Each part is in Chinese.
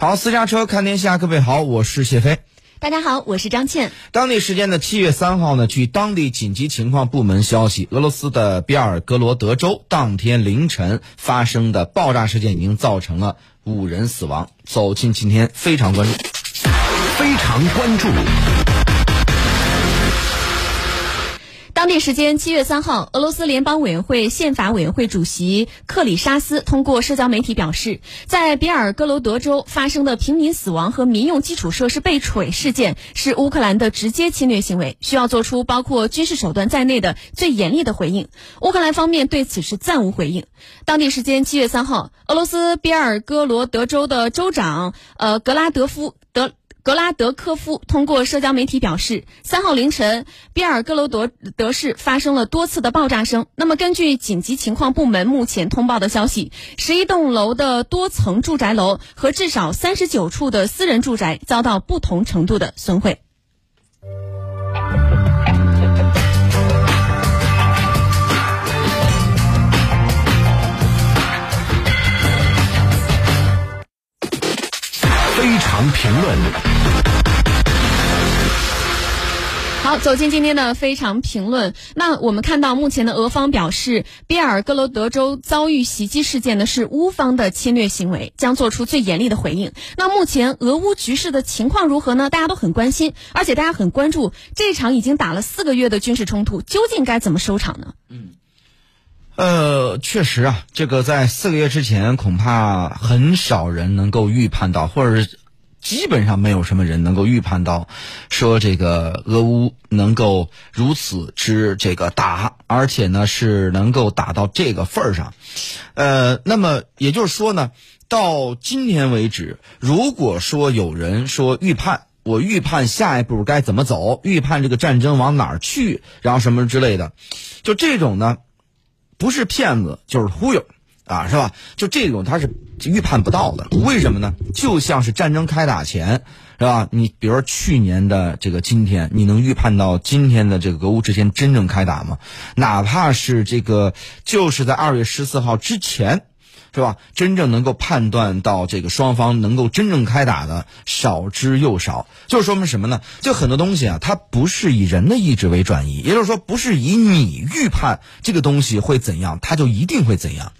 好，私家车看天下，各位好，我是谢飞。大家好，我是张倩。当地时间的七月三号呢，据当地紧急情况部门消息，俄罗斯的比尔格罗德州当天凌晨发生的爆炸事件已经造成了五人死亡。走进今天非常关注，非常关注。当地时间七月三号，俄罗斯联邦委员会宪法委员会主席克里沙斯通过社交媒体表示，在比尔格罗德州发生的平民死亡和民用基础设施被毁事件是乌克兰的直接侵略行为，需要做出包括军事手段在内的最严厉的回应。乌克兰方面对此是暂无回应。当地时间七月三号，俄罗斯比尔格罗德州的州长呃格拉德夫德。格拉德科夫通过社交媒体表示，三号凌晨，比尔格罗德德市发生了多次的爆炸声。那么，根据紧急情况部门目前通报的消息，十一栋楼的多层住宅楼和至少三十九处的私人住宅遭到不同程度的损毁。常评论。好，走进今天的非常评论。那我们看到，目前的俄方表示，比尔格罗德州遭遇袭击事件呢是乌方的侵略行为，将做出最严厉的回应。那目前俄乌局势的情况如何呢？大家都很关心，而且大家很关注这场已经打了四个月的军事冲突，究竟该怎么收场呢？嗯。呃，确实啊，这个在四个月之前，恐怕很少人能够预判到，或者是基本上没有什么人能够预判到，说这个俄乌能够如此之这个打，而且呢是能够打到这个份儿上。呃，那么也就是说呢，到今天为止，如果说有人说预判，我预判下一步该怎么走，预判这个战争往哪儿去，然后什么之类的，就这种呢。不是骗子就是忽悠，啊，是吧？就这种他是预判不到的。为什么呢？就像是战争开打前，是吧？你比如说去年的这个今天，你能预判到今天的这个俄乌之间真正开打吗？哪怕是这个，就是在二月十四号之前。是吧？真正能够判断到这个双方能够真正开打的少之又少，就说明什么呢？就很多东西啊，它不是以人的意志为转移，也就是说，不是以你预判这个东西会怎样，它就一定会怎样。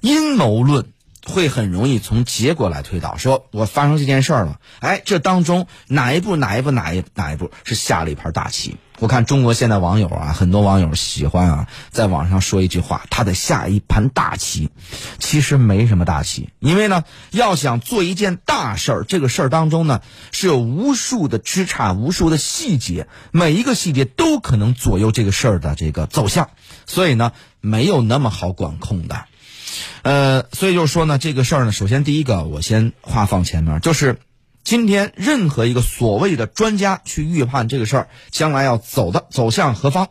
阴谋论会很容易从结果来推导，说我发生这件事了，哎，这当中哪一步哪一步哪一哪一步是下了一盘大棋。我看中国现在网友啊，很多网友喜欢啊，在网上说一句话，他得下一盘大棋。其实没什么大棋，因为呢，要想做一件大事儿，这个事儿当中呢，是有无数的枝杈、无数的细节，每一个细节都可能左右这个事儿的这个走向，所以呢，没有那么好管控的。呃，所以就是说呢，这个事儿呢，首先第一个，我先话放前面，就是。今天，任何一个所谓的专家去预判这个事儿将来要走的走向何方，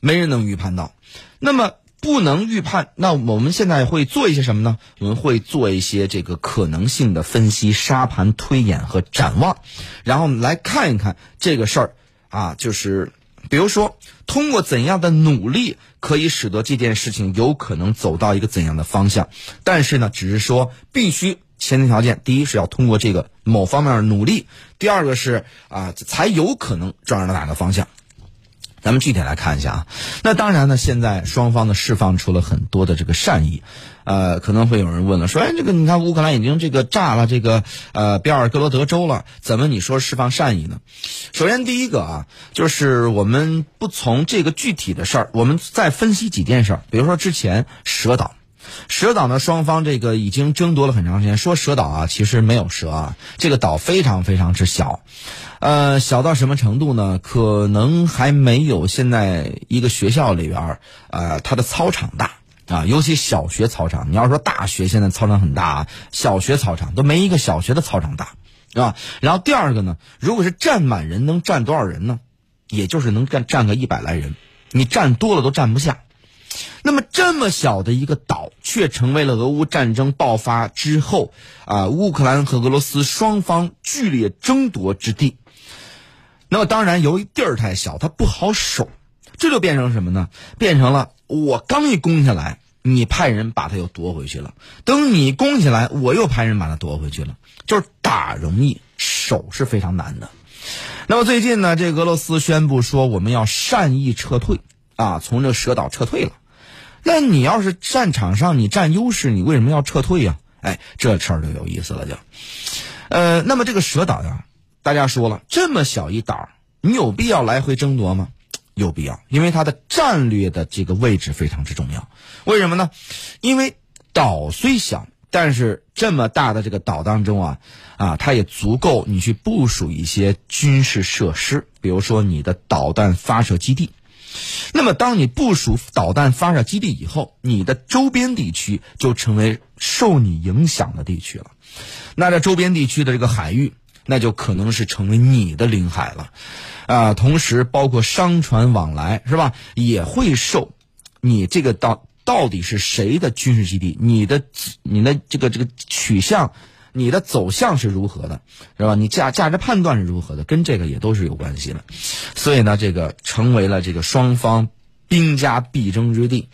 没人能预判到。那么不能预判，那我们现在会做一些什么呢？我们会做一些这个可能性的分析、沙盘推演和展望，然后来看一看这个事儿啊，就是比如说通过怎样的努力可以使得这件事情有可能走到一个怎样的方向。但是呢，只是说必须。前提条件，第一是要通过这个某方面的努力，第二个是啊，才有可能转到哪个方向。咱们具体来看一下啊。那当然呢，现在双方呢释放出了很多的这个善意，呃，可能会有人问了，说，哎，这个你看乌克兰已经这个炸了这个呃比尔格罗德州了，怎么你说释放善意呢？首先第一个啊，就是我们不从这个具体的事儿，我们再分析几件事儿，比如说之前蛇岛。蛇岛呢，双方这个已经争夺了很长时间。说蛇岛啊，其实没有蛇啊，这个岛非常非常之小，呃，小到什么程度呢？可能还没有现在一个学校里边儿，呃，它的操场大啊，尤其小学操场。你要说大学现在操场很大啊，小学操场都没一个小学的操场大，是吧？然后第二个呢，如果是站满人，能站多少人呢？也就是能站站个一百来人，你站多了都站不下。那么这么小的一个岛，却成为了俄乌战争爆发之后啊，乌克兰和俄罗斯双方剧烈争夺之地。那么当然，由于地儿太小，它不好守，这就变成什么呢？变成了我刚一攻下来，你派人把它又夺回去了；等你攻下来，我又派人把它夺回去了。就是打打容易，守是非常难的。那么最近呢，这俄罗斯宣布说我们要善意撤退啊，从这蛇岛撤退了。那你要是战场上你占优势，你为什么要撤退呀？哎，这事儿就有意思了，就，呃，那么这个蛇岛呀，大家说了，这么小一岛，你有必要来回争夺吗？有必要，因为它的战略的这个位置非常之重要。为什么呢？因为岛虽小，但是这么大的这个岛当中啊，啊，它也足够你去部署一些军事设施，比如说你的导弹发射基地。那么，当你部署导弹发射基地以后，你的周边地区就成为受你影响的地区了。那这周边地区的这个海域，那就可能是成为你的领海了。啊，同时包括商船往来，是吧？也会受你这个到到底是谁的军事基地，你的你的这个这个取向。你的走向是如何的，是吧？你价价值判断是如何的，跟这个也都是有关系的。所以呢，这个成为了这个双方兵家必争之地。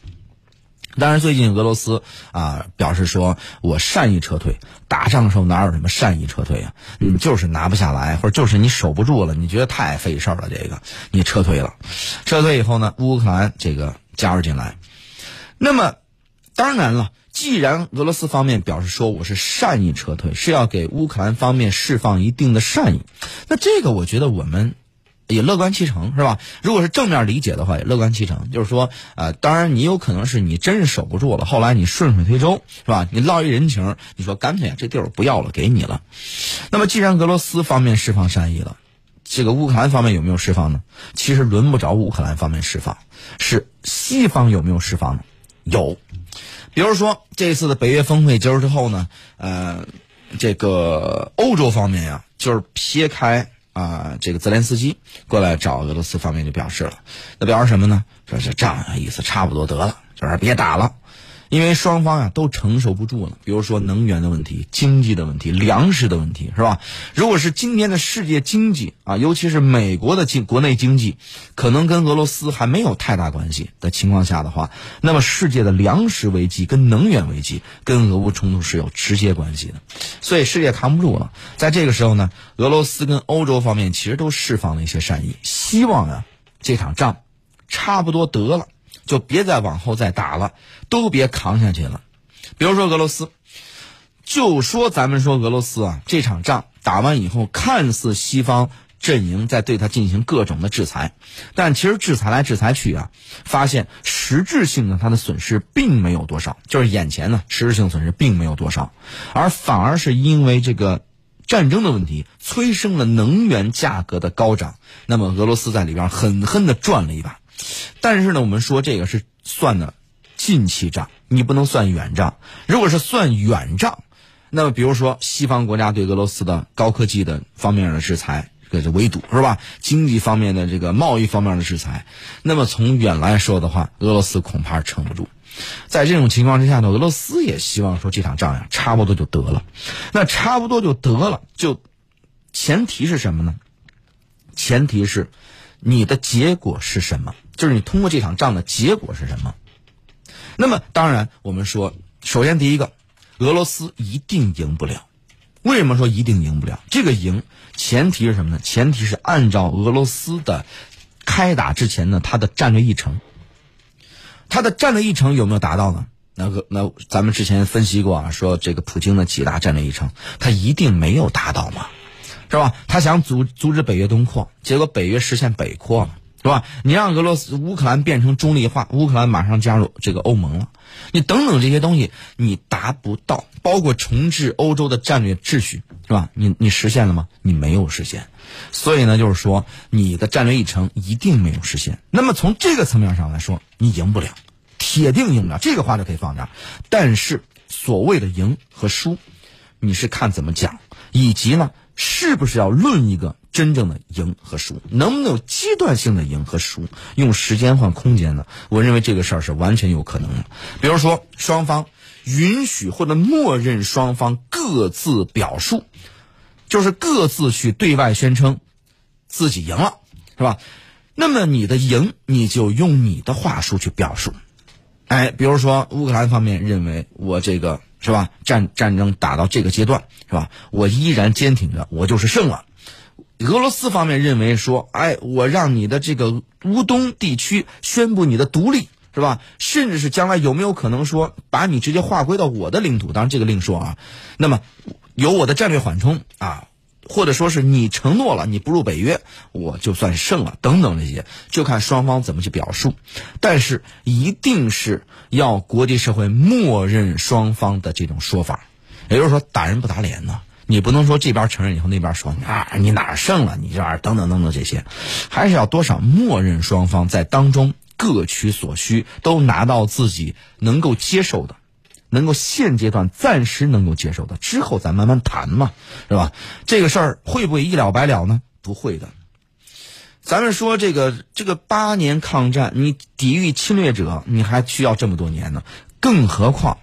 当然，最近俄罗斯啊表示说，我善意撤退。打仗的时候哪有什么善意撤退啊？你就是拿不下来，或者就是你守不住了，你觉得太费事了，这个你撤退了。撤退以后呢，乌克兰这个加入进来。那么，当然了。既然俄罗斯方面表示说我是善意撤退，是要给乌克兰方面释放一定的善意，那这个我觉得我们也乐观其成，是吧？如果是正面理解的话，也乐观其成。就是说，呃，当然你有可能是你真是守不住了，后来你顺水推舟，是吧？你落一人情，你说干脆这地儿不要了，给你了。那么既然俄罗斯方面释放善意了，这个乌克兰方面有没有释放呢？其实轮不着乌克兰方面释放，是西方有没有释放呢？有。比如说这次的北约峰会结束之后呢，呃，这个欧洲方面呀，就是撇开啊这个泽连斯基过来找俄罗斯方面就表示了，那表示什么呢？说这仗意思差不多得了，就是别打了。因为双方呀都承受不住了，比如说能源的问题、经济的问题、粮食的问题，是吧？如果是今天的世界经济啊，尤其是美国的经国内经济，可能跟俄罗斯还没有太大关系的情况下的话，那么世界的粮食危机跟能源危机跟俄乌冲突是有直接关系的，所以世界扛不住了。在这个时候呢，俄罗斯跟欧洲方面其实都释放了一些善意，希望啊这场仗差不多得了。就别再往后再打了，都别扛下去了。比如说俄罗斯，就说咱们说俄罗斯啊，这场仗打完以后，看似西方阵营在对他进行各种的制裁，但其实制裁来制裁去啊，发现实质性的他的损失并没有多少，就是眼前呢实质性损失并没有多少，而反而是因为这个战争的问题催生了能源价格的高涨，那么俄罗斯在里边狠狠的赚了一把。但是呢，我们说这个是算的近期账，你不能算远账。如果是算远账，那么比如说西方国家对俄罗斯的高科技的方面的制裁，这是围堵是吧？经济方面的这个贸易方面的制裁，那么从远来说的话，俄罗斯恐怕撑不住。在这种情况之下呢，俄罗斯也希望说这场仗呀差不多就得了。那差不多就得了，就前提是什么呢？前提是你的结果是什么？就是你通过这场仗的结果是什么？那么当然，我们说，首先第一个，俄罗斯一定赢不了。为什么说一定赢不了？这个赢前提是什么呢？前提是按照俄罗斯的开打之前呢，他的战略议程，他的战略议程有没有达到呢？那个那咱们之前分析过啊，说这个普京的几大战略议程，他一定没有达到嘛，是吧？他想阻阻止北约东扩，结果北约实现北扩了。是吧？你让俄罗斯、乌克兰变成中立化，乌克兰马上加入这个欧盟了。你等等这些东西，你达不到，包括重置欧洲的战略秩序，是吧？你你实现了吗？你没有实现。所以呢，就是说你的战略议程一定没有实现。那么从这个层面上来说，你赢不了，铁定赢不了。这个话就可以放这儿。但是所谓的赢和输，你是看怎么讲，以及呢，是不是要论一个？真正的赢和输，能不能有阶段性的赢和输？用时间换空间呢？我认为这个事儿是完全有可能的。比如说，双方允许或者默认双方各自表述，就是各自去对外宣称自己赢了，是吧？那么你的赢，你就用你的话术去表述。哎，比如说乌克兰方面认为我这个是吧？战战争打到这个阶段，是吧？我依然坚挺着，我就是胜了。俄罗斯方面认为说，哎，我让你的这个乌东地区宣布你的独立，是吧？甚至是将来有没有可能说把你直接划归到我的领土？当然这个另说啊。那么有我的战略缓冲啊，或者说是你承诺了你不入北约，我就算胜了，等等这些，就看双方怎么去表述。但是一定是要国际社会默认双方的这种说法，也就是说打人不打脸呢。你不能说这边承认以后那边说啊，你哪儿胜了？你这儿等等等等这些，还是要多少默认双方在当中各取所需，都拿到自己能够接受的，能够现阶段暂时能够接受的，之后咱慢慢谈嘛，是吧？这个事儿会不会一了百了呢？不会的。咱们说这个这个八年抗战，你抵御侵略者，你还需要这么多年呢，更何况。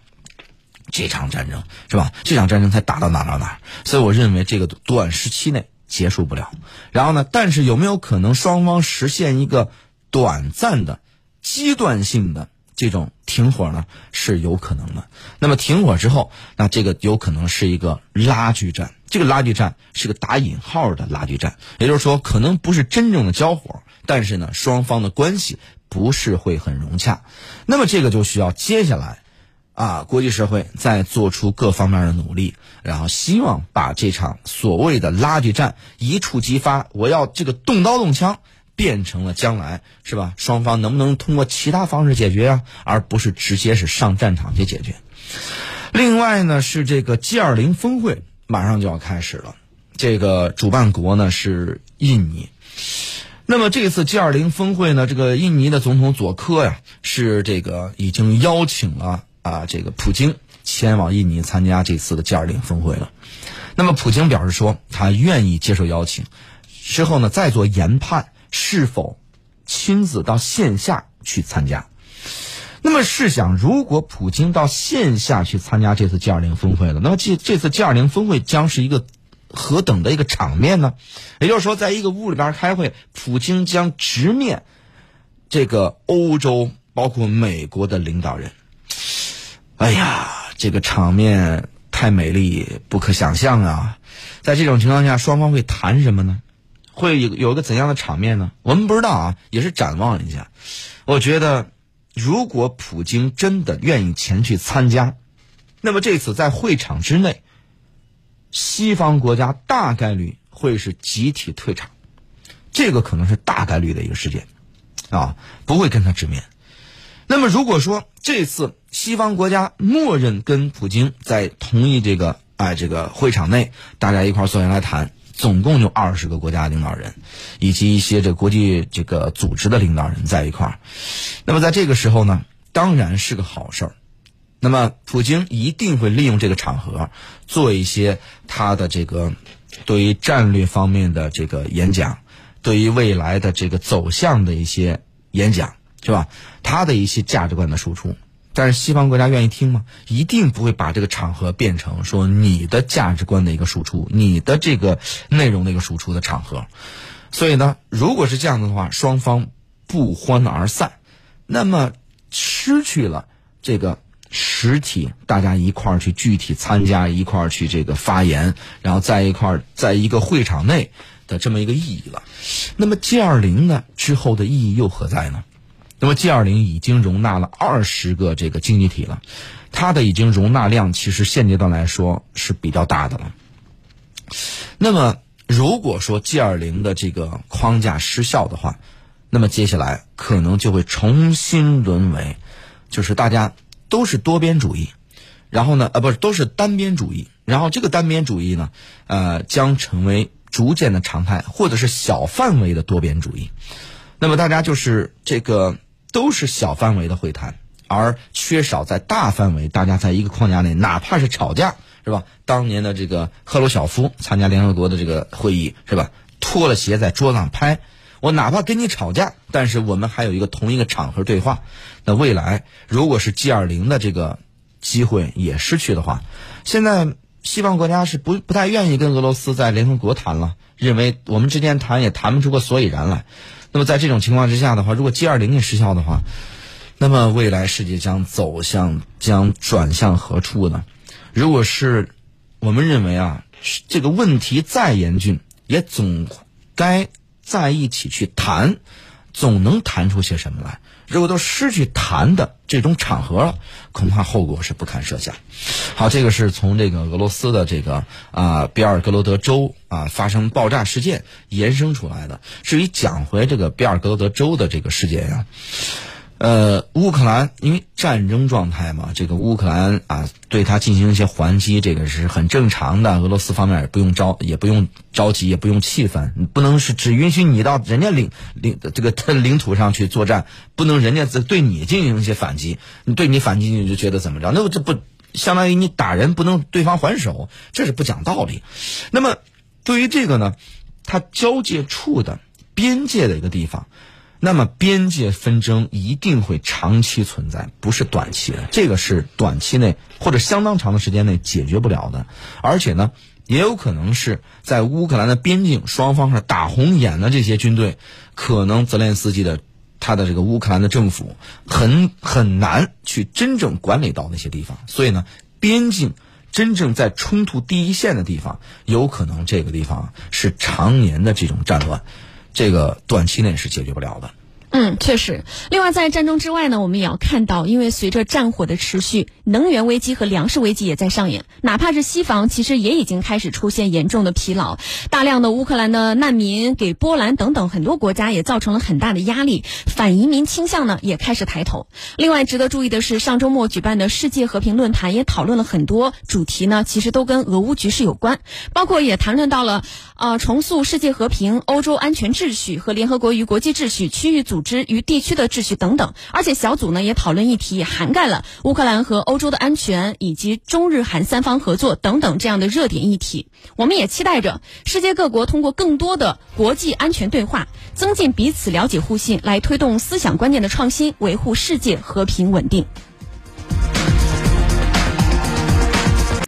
这场战争是吧？这场战争才打到哪到哪，所以我认为这个短时期内结束不了。然后呢，但是有没有可能双方实现一个短暂的、阶段性的这种停火呢？是有可能的。那么停火之后，那这个有可能是一个拉锯战。这个拉锯战是个打引号的拉锯战，也就是说，可能不是真正的交火，但是呢，双方的关系不是会很融洽。那么这个就需要接下来。啊，国际社会在做出各方面的努力，然后希望把这场所谓的拉锯战一触即发，我要这个动刀动枪，变成了将来是吧？双方能不能通过其他方式解决啊？而不是直接是上战场去解决。另外呢，是这个 G 二零峰会马上就要开始了，这个主办国呢是印尼。那么这次 G 二零峰会呢，这个印尼的总统佐科呀，是这个已经邀请了。啊，这个普京前往印尼参加这次的 G20 峰会了。那么，普京表示说，他愿意接受邀请，之后呢再做研判，是否亲自到线下去参加。那么，试想，如果普京到线下去参加这次 G20 峰会了，那么这这次 G20 峰会将是一个何等的一个场面呢？也就是说，在一个屋里边开会，普京将直面这个欧洲，包括美国的领导人。哎呀，这个场面太美丽，不可想象啊！在这种情况下，双方会谈什么呢？会有有个怎样的场面呢？我们不知道啊，也是展望一下。我觉得，如果普京真的愿意前去参加，那么这次在会场之内，西方国家大概率会是集体退场，这个可能是大概率的一个事件，啊，不会跟他直面。那么如果说这次西方国家默认跟普京在同一这个哎这个会场内，大家一块坐下来谈，总共就二十个国家领导人，以及一些这国际这个组织的领导人在一块儿，那么在这个时候呢，当然是个好事儿。那么普京一定会利用这个场合做一些他的这个对于战略方面的这个演讲，对于未来的这个走向的一些演讲。是吧？他的一些价值观的输出，但是西方国家愿意听吗？一定不会把这个场合变成说你的价值观的一个输出，你的这个内容的一个输出的场合。所以呢，如果是这样子的话，双方不欢而散，那么失去了这个实体，大家一块儿去具体参加，一块儿去这个发言，然后在一块儿在一个会场内的这么一个意义了。那么 G 二零呢之后的意义又何在呢？那么 G 二零已经容纳了二十个这个经济体了，它的已经容纳量其实现阶段来说是比较大的了。那么如果说 G 二零的这个框架失效的话，那么接下来可能就会重新沦为，就是大家都是多边主义，然后呢，呃，不是都是单边主义，然后这个单边主义呢，呃，将成为逐渐的常态，或者是小范围的多边主义。那么大家就是这个。都是小范围的会谈，而缺少在大范围，大家在一个框架内，哪怕是吵架，是吧？当年的这个赫鲁晓夫参加联合国的这个会议，是吧？脱了鞋在桌上拍，我哪怕跟你吵架，但是我们还有一个同一个场合对话。那未来如果是 G 二零的这个机会也失去的话，现在西方国家是不不太愿意跟俄罗斯在联合国谈了，认为我们之间谈也谈不出个所以然来。那么在这种情况之下的话，如果 G 二零也失效的话，那么未来世界将走向将转向何处呢？如果是我们认为啊，这个问题再严峻，也总该在一起去谈，总能谈出些什么来。如果都失去谈的这种场合了，恐怕后果是不堪设想。好，这个是从这个俄罗斯的这个啊比尔格罗德州啊发生爆炸事件延伸出来的。至于讲回这个比尔格罗德州的这个事件呀。呃，乌克兰因为战争状态嘛，这个乌克兰啊，对他进行一些还击，这个是很正常的。俄罗斯方面也不用着，也不用着急，也不用气愤，不能是只允许你到人家领领这个他领土上去作战，不能人家对你进行一些反击，你对你反击你就觉得怎么着？那这不相当于你打人不能对方还手，这是不讲道理。那么对于这个呢，它交界处的边界的一个地方。那么边界纷争一定会长期存在，不是短期的。这个是短期内或者相当长的时间内解决不了的。而且呢，也有可能是在乌克兰的边境双方是打红眼的这些军队，可能泽连斯基的他的这个乌克兰的政府很很难去真正管理到那些地方。所以呢，边境真正在冲突第一线的地方，有可能这个地方是常年的这种战乱。这个短期内是解决不了的。嗯，确实。另外，在战争之外呢，我们也要看到，因为随着战火的持续，能源危机和粮食危机也在上演。哪怕是西方，其实也已经开始出现严重的疲劳。大量的乌克兰的难民给波兰等等很多国家也造成了很大的压力，反移民倾向呢也开始抬头。另外，值得注意的是，上周末举办的世界和平论坛也讨论了很多主题呢，其实都跟俄乌局势有关，包括也谈论到了呃重塑世界和平、欧洲安全秩序和联合国与国际秩序、区域组。组织与地区的秩序等等，而且小组呢也讨论议题，涵盖了乌克兰和欧洲的安全，以及中日韩三方合作等等这样的热点议题。我们也期待着世界各国通过更多的国际安全对话，增进彼此了解互信，来推动思想观念的创新，维护世界和平稳定。